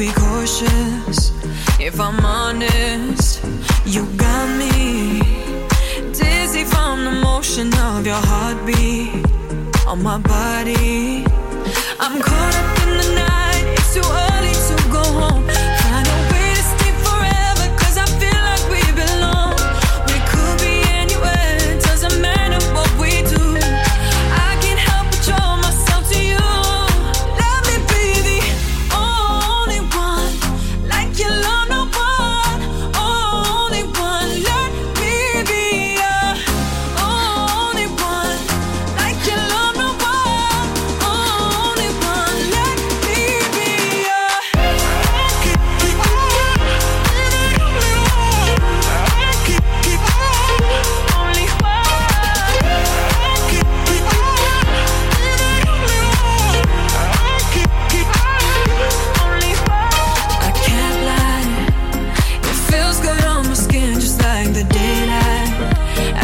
Be cautious. If I'm honest, you got me dizzy from the motion of your heartbeat on my body. I'm caught up in the night. It's too early to go home.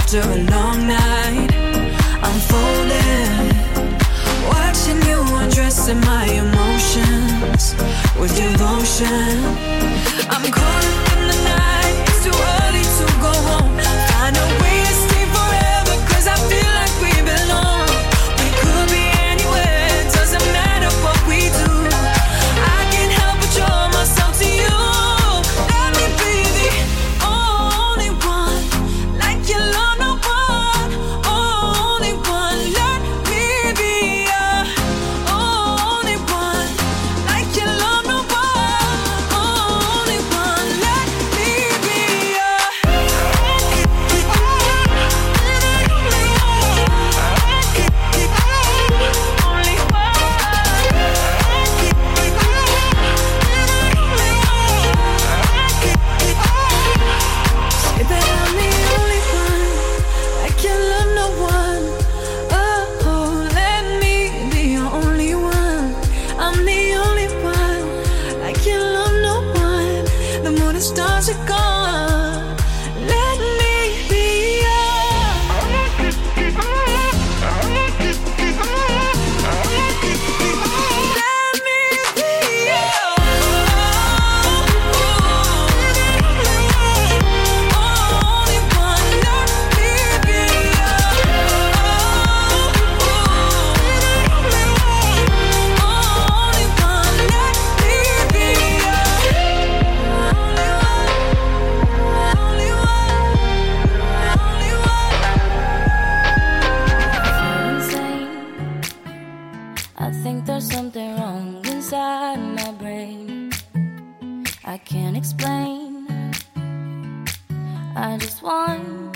after a long night unfolding watching you undressing my emotions with devotion i'm calling up in the night it's too early to go home. Find a way control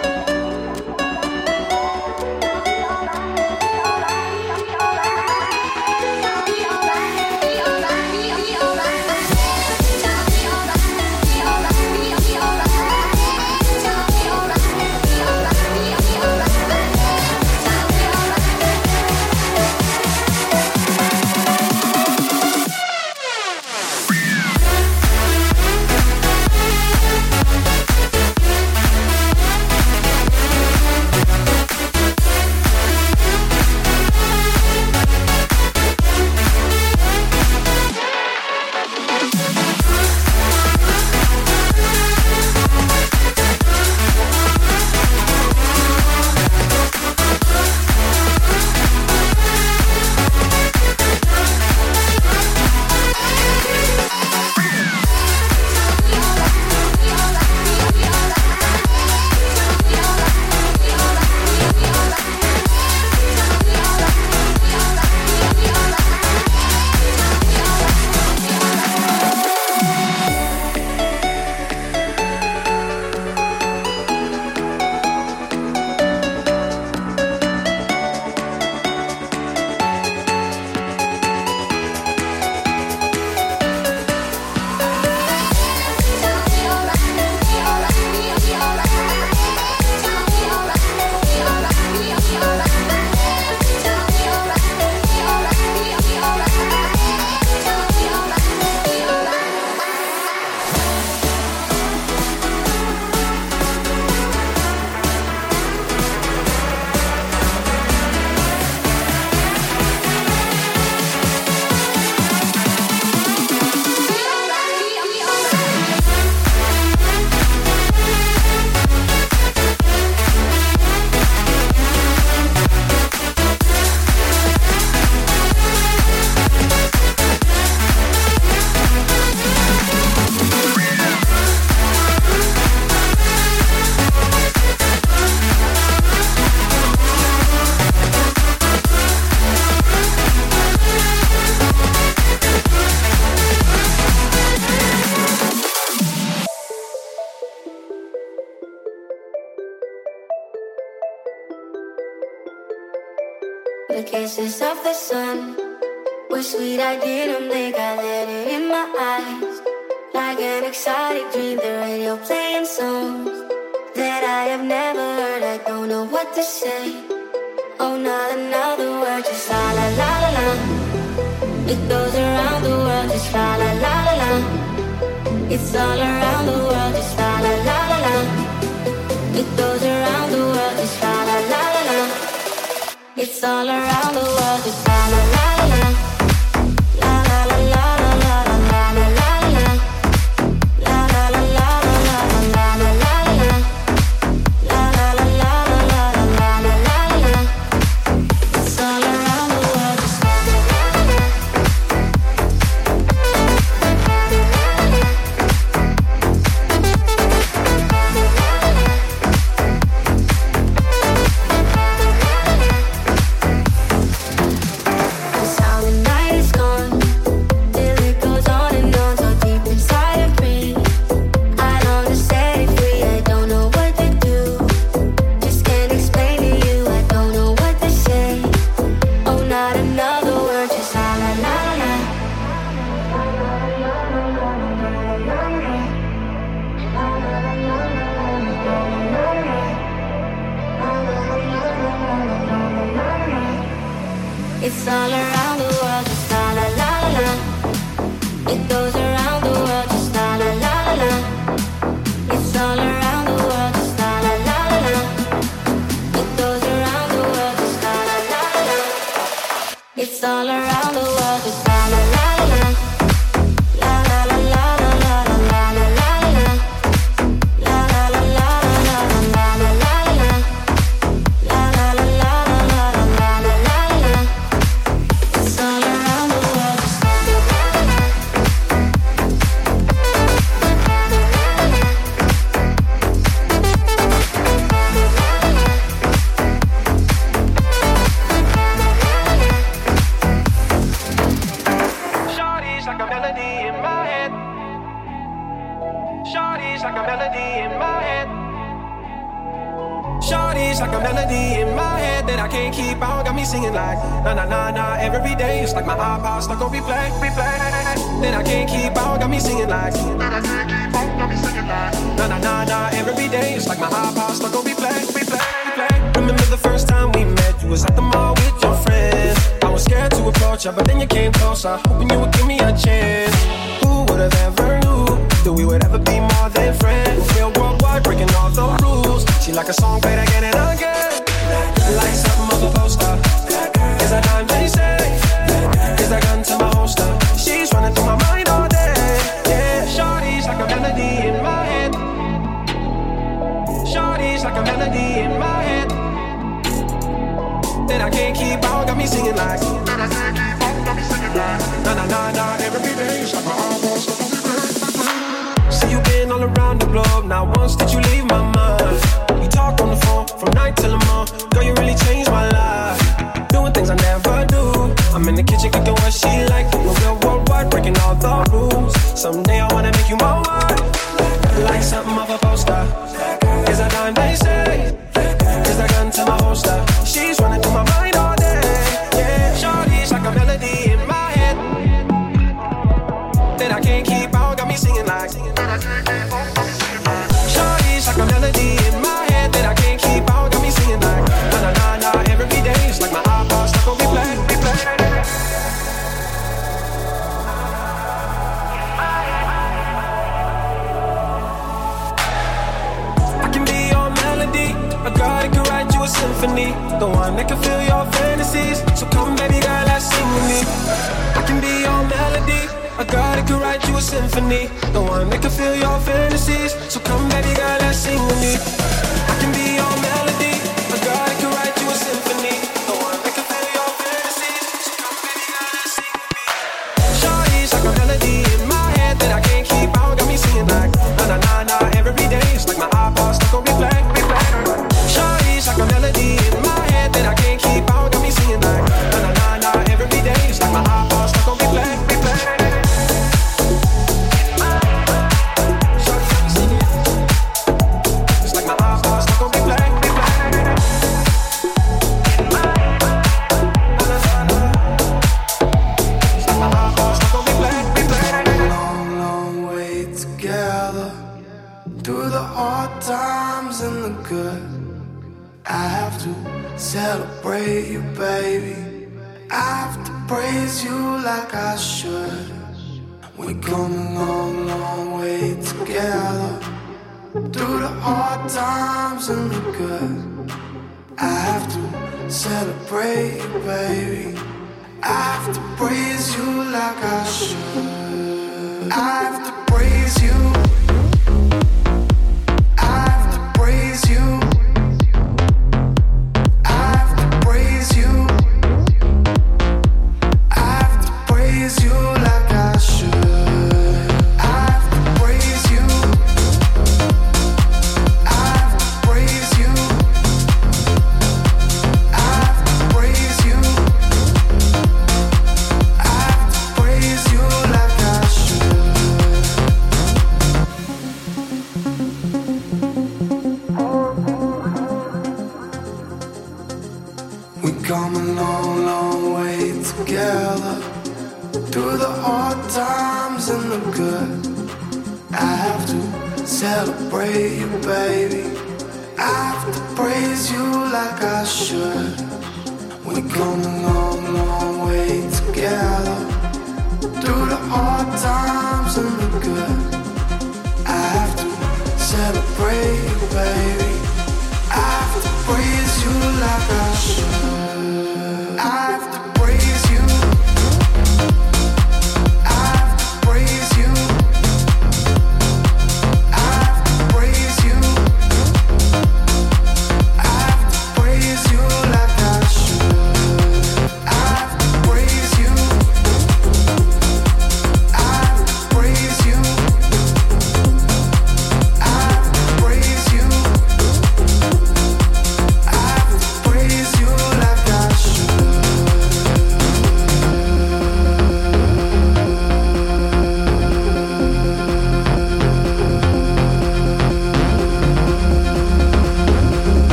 all around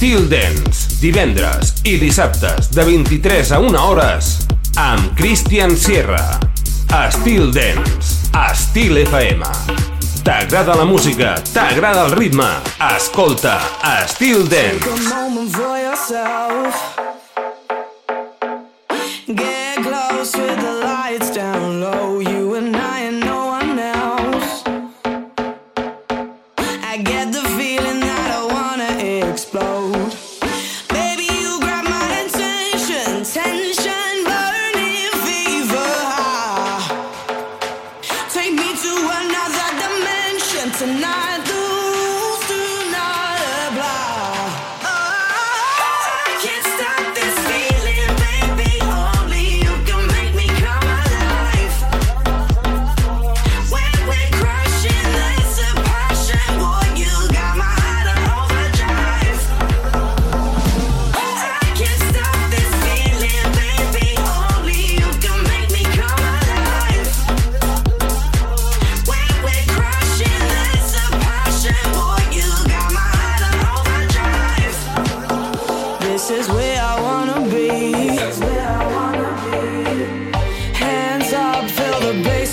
Steel Dance, divendres i dissabtes de 23 a 1 hores amb Christian Sierra. Steel Dance, Estil FM. T'agrada la música, t'agrada el ritme. Escolta, Steel Dance.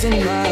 in my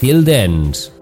Estil Dance.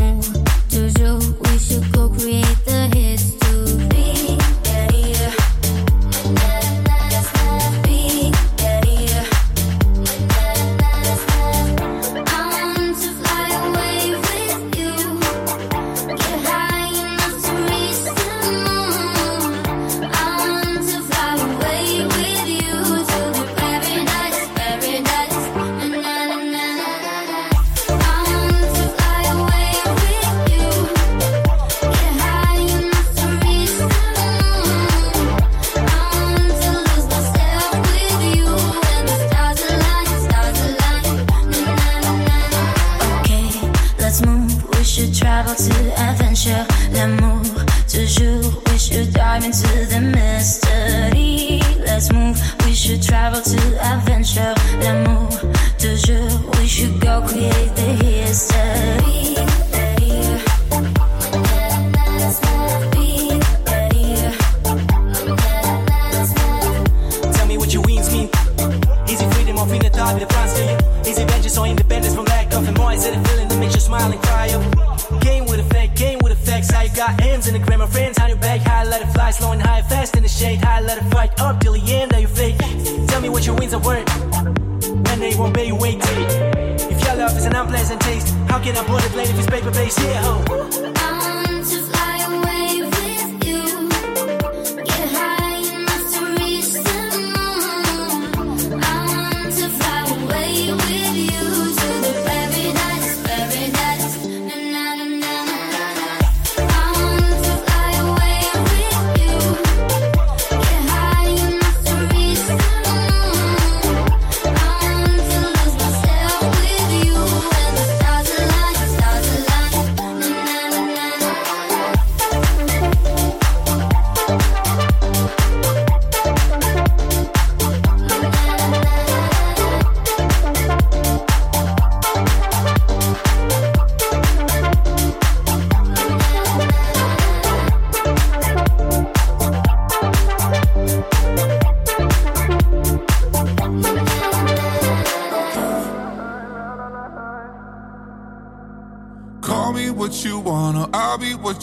Away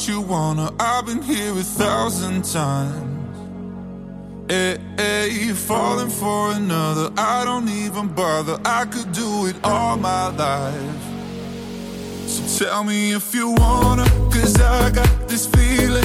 you wanna. I've been here a thousand times. Eh, eh, hey, hey, falling for another. I don't even bother. I could do it all my life. So tell me if you wanna, cause I got this feeling.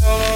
know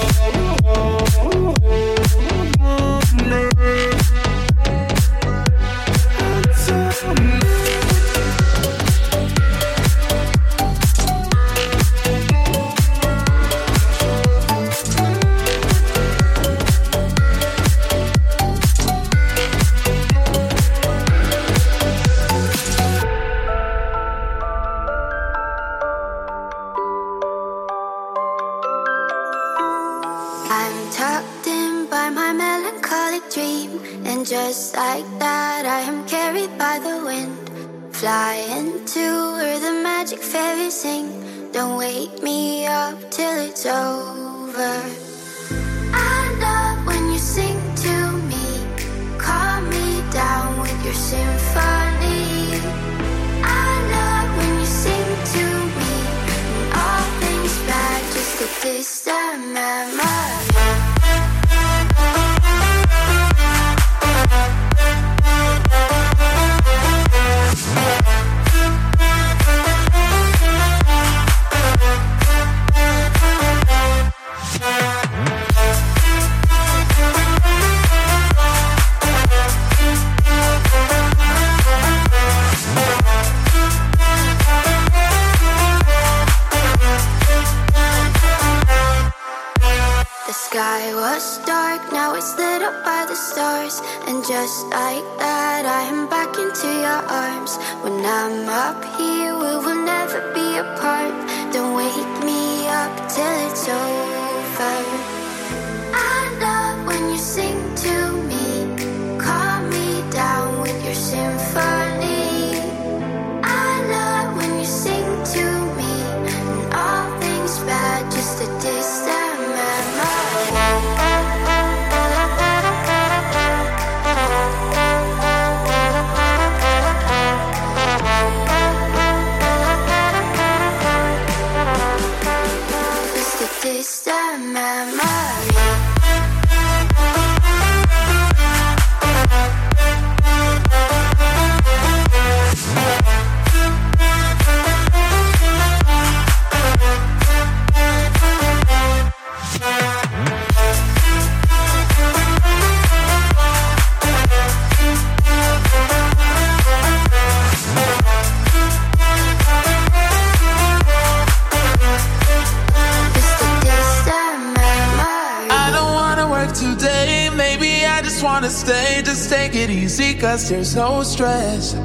it easy, cause there's no stress.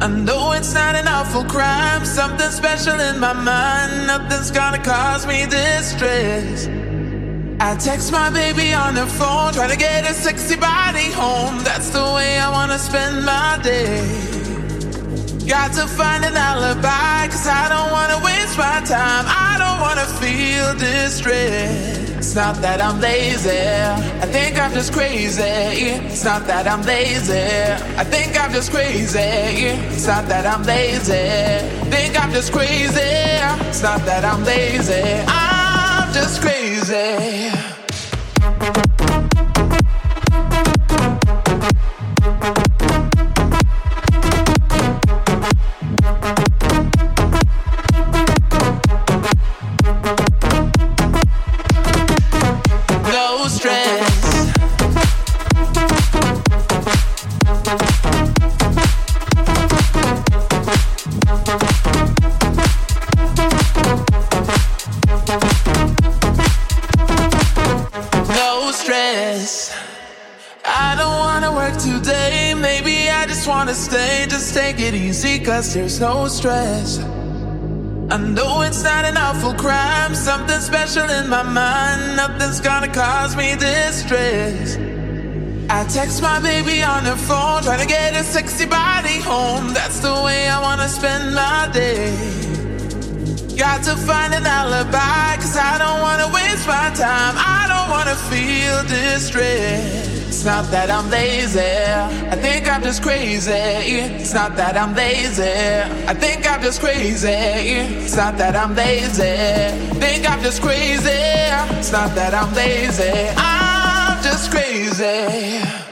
I know it's not an awful crime, something special in my mind. Nothing's gonna cause me distress. I text my baby on the phone, try to get a sexy body home. That's the way I wanna spend my day. Got to find an alibi, cause I don't wanna waste my time. I don't wanna feel distressed. It's not that I'm lazy, I think I'm just crazy. It's not that I'm lazy, I think I'm just crazy. It's not that I'm lazy, think I'm just crazy. It's not that I'm lazy, I'm just crazy. It easy, cause there's no stress. I know it's not an awful crime, something special in my mind. Nothing's gonna cause me distress. I text my baby on the phone, trying to get a sexy body home. That's the way I wanna spend my day. Got to find an alibi, cause I don't wanna waste my time. I don't wanna feel distressed. It's not that I'm lazy, I think I'm just crazy. It's not that I'm lazy, I think I'm just crazy. It's not that I'm lazy, think I'm just crazy. It's not that I'm lazy, I'm just crazy.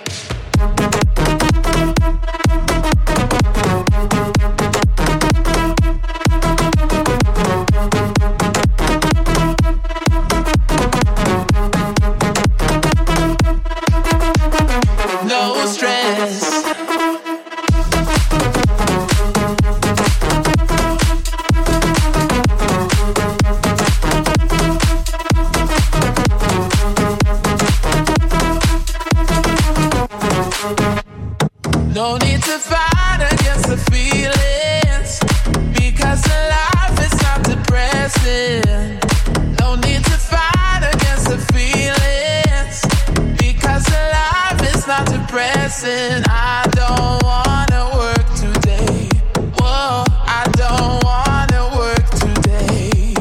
listen, I don't wanna work today. Whoa, I don't wanna work today.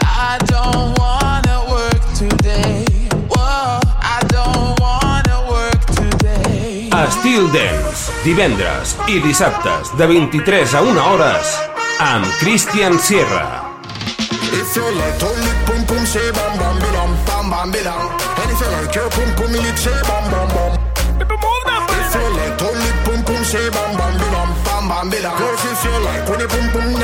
I don't wanna work today. Whoa, I don't wanna work today. Estil Dance, divendres i dissabtes de 23 a 1 hores amb Christian Sierra. If you bam bam bam bam bam bam bam bam bam say bam bam bam bam bam bam. Girl, she say like when you boom boom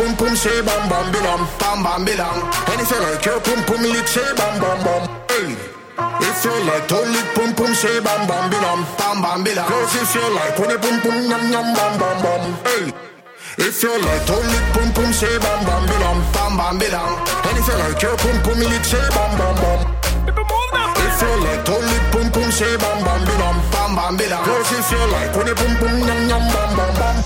pum pum, say bam bam bilam, bam bam bilam. And if you like your pum pum lick, say bam bam bam. Hey. If you like to lick pum pum, say bam bam bilam, bam bam bilam. Girls, if you like when you pum pum yum yum bam bam bam. Hey. If you like to lick pum pum, say bam bam bilam, bam bam bilam. And if you like your pum pum lick, say bam bam bam. If you like to lick pum pum, say bam bam bilam, bam bam bilam. Girls, if you like when you pum pum yum yum bam bam bam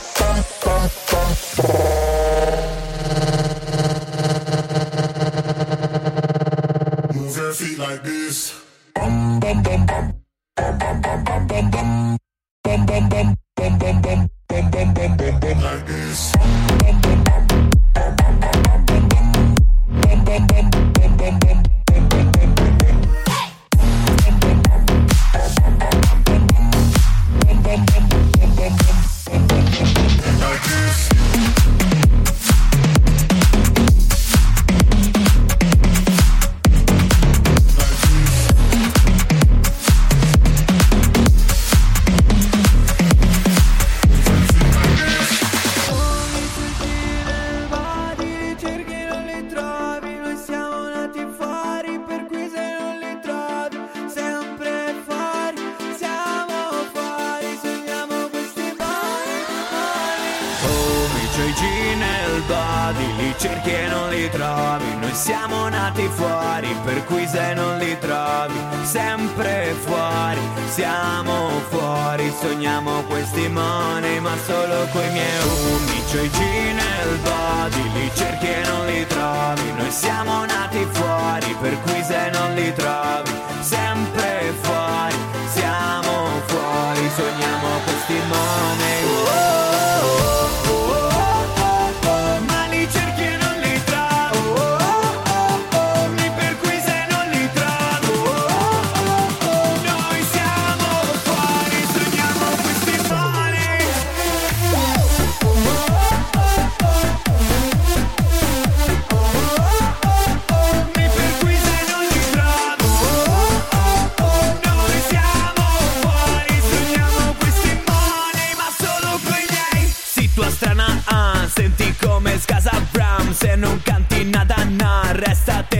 siamo fuori Sogniamo questi money, ma solo coi miei umi C'hai G nel body, li cerchi e non li trovi. Noi siamo nati fuori, per cui se non li trovi Sempre fuori, siamo fuori Sogniamo questi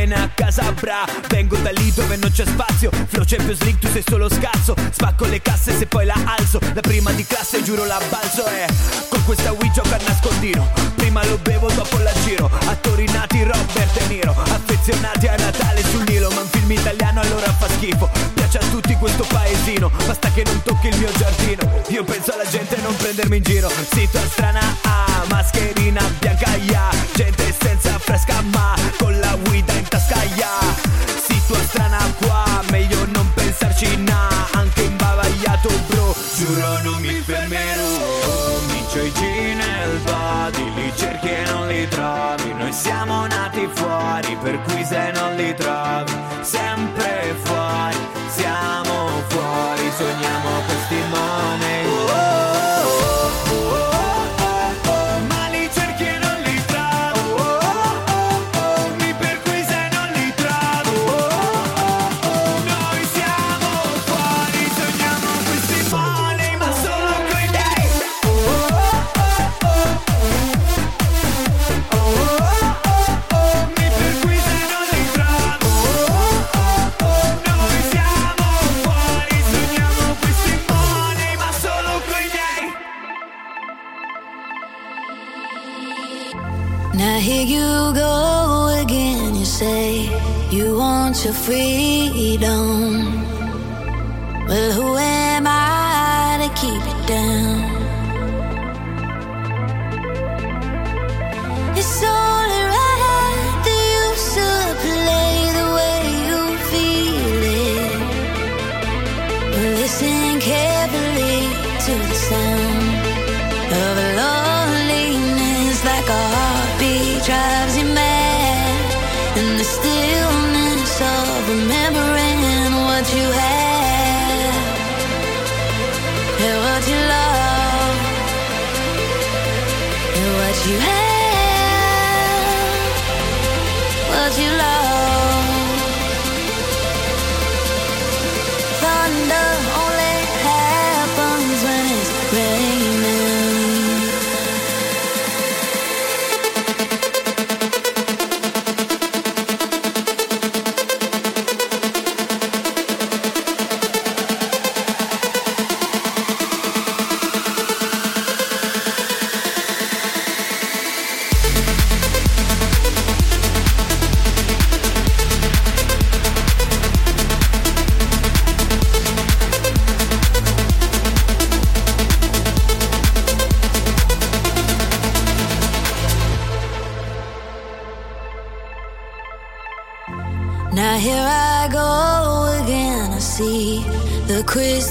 restatene a casa bra. Vengo da lì dove non c'è spazio. Flow Champions League tu sei solo scarso. Spacco le casse se poi la alzo. Da prima di classe giuro la balzo E con questa Wii gioco a nascondino. Prima lo bevo dopo la giro. Attori nati Robert De Niro. Affezionati a Natale sul Nilo Ma un film italiano allora fa schifo. Piace a tutti questo paesino. Basta che non tocchi il mio giardino. Io penso alla gente non prendermi in giro. Sito strana ah, mascherina bianca ya Gente senza fresca ma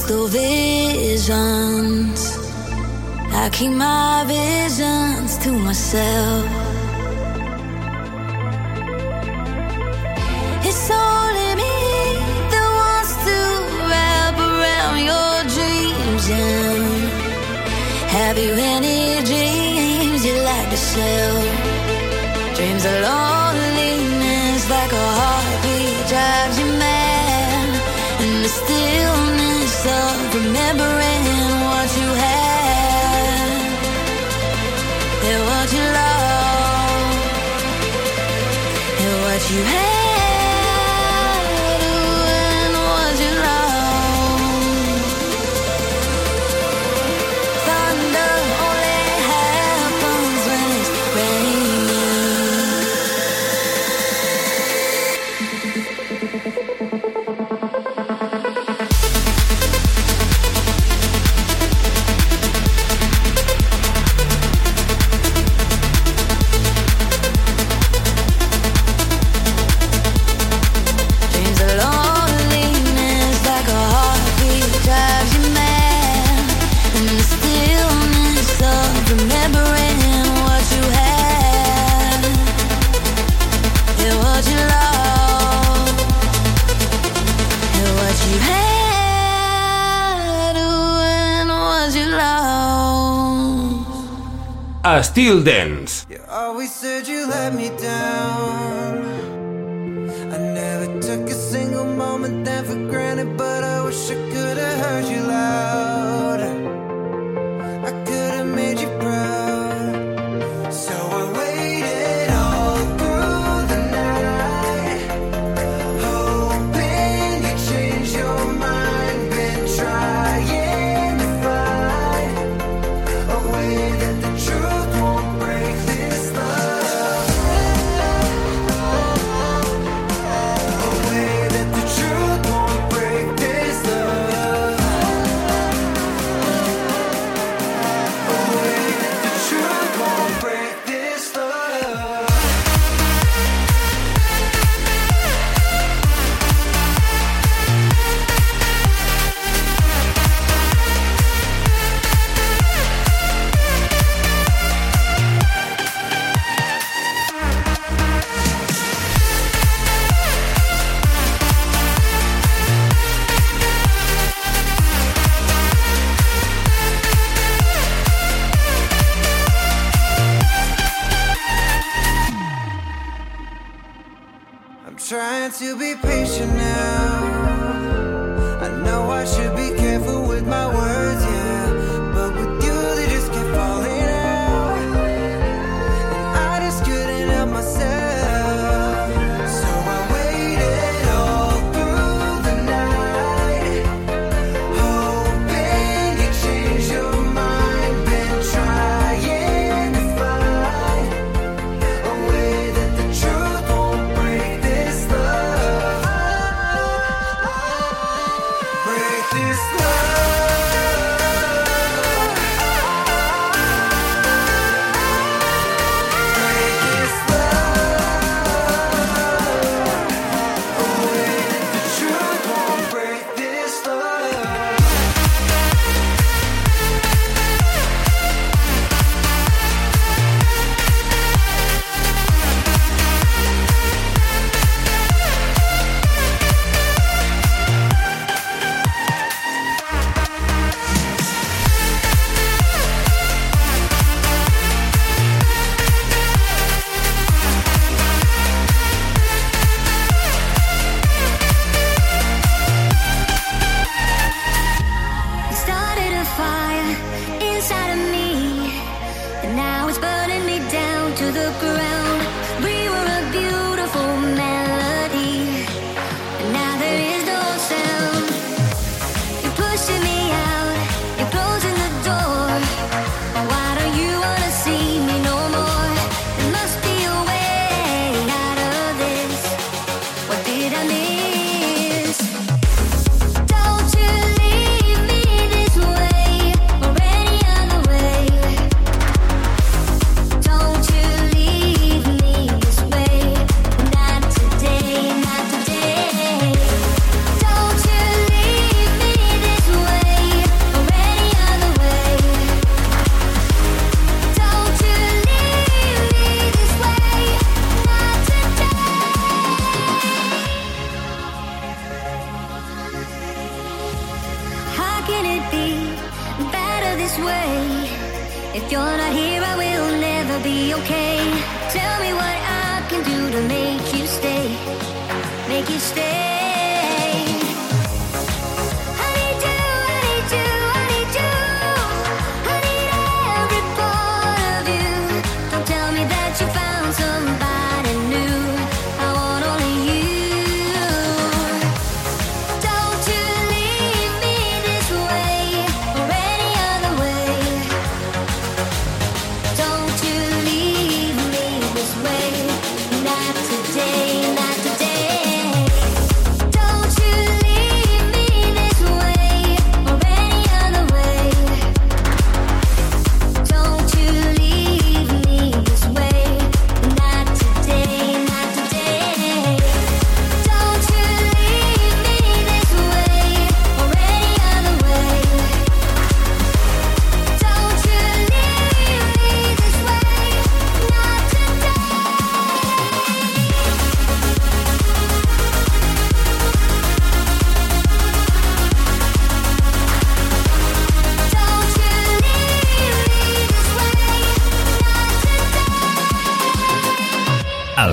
crystal visions. I keep my visions to myself. a Styl Dance. You always said you let me down. I never took a single moment that for granted, but I wish I could have heard you loud.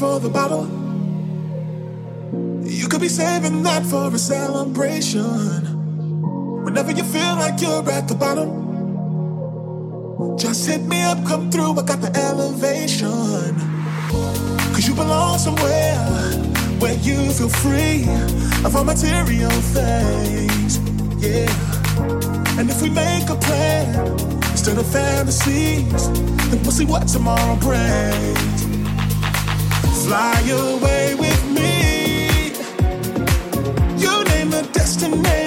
for the bottle. You could be saving that for a celebration. Whenever you feel like you're at the bottom, just hit me up, come through. I got the elevation. Cause you belong somewhere where you feel free of all material things. Yeah. And if we make a plan instead of fantasies, then we'll see what tomorrow brings fly away with me. You name the destination.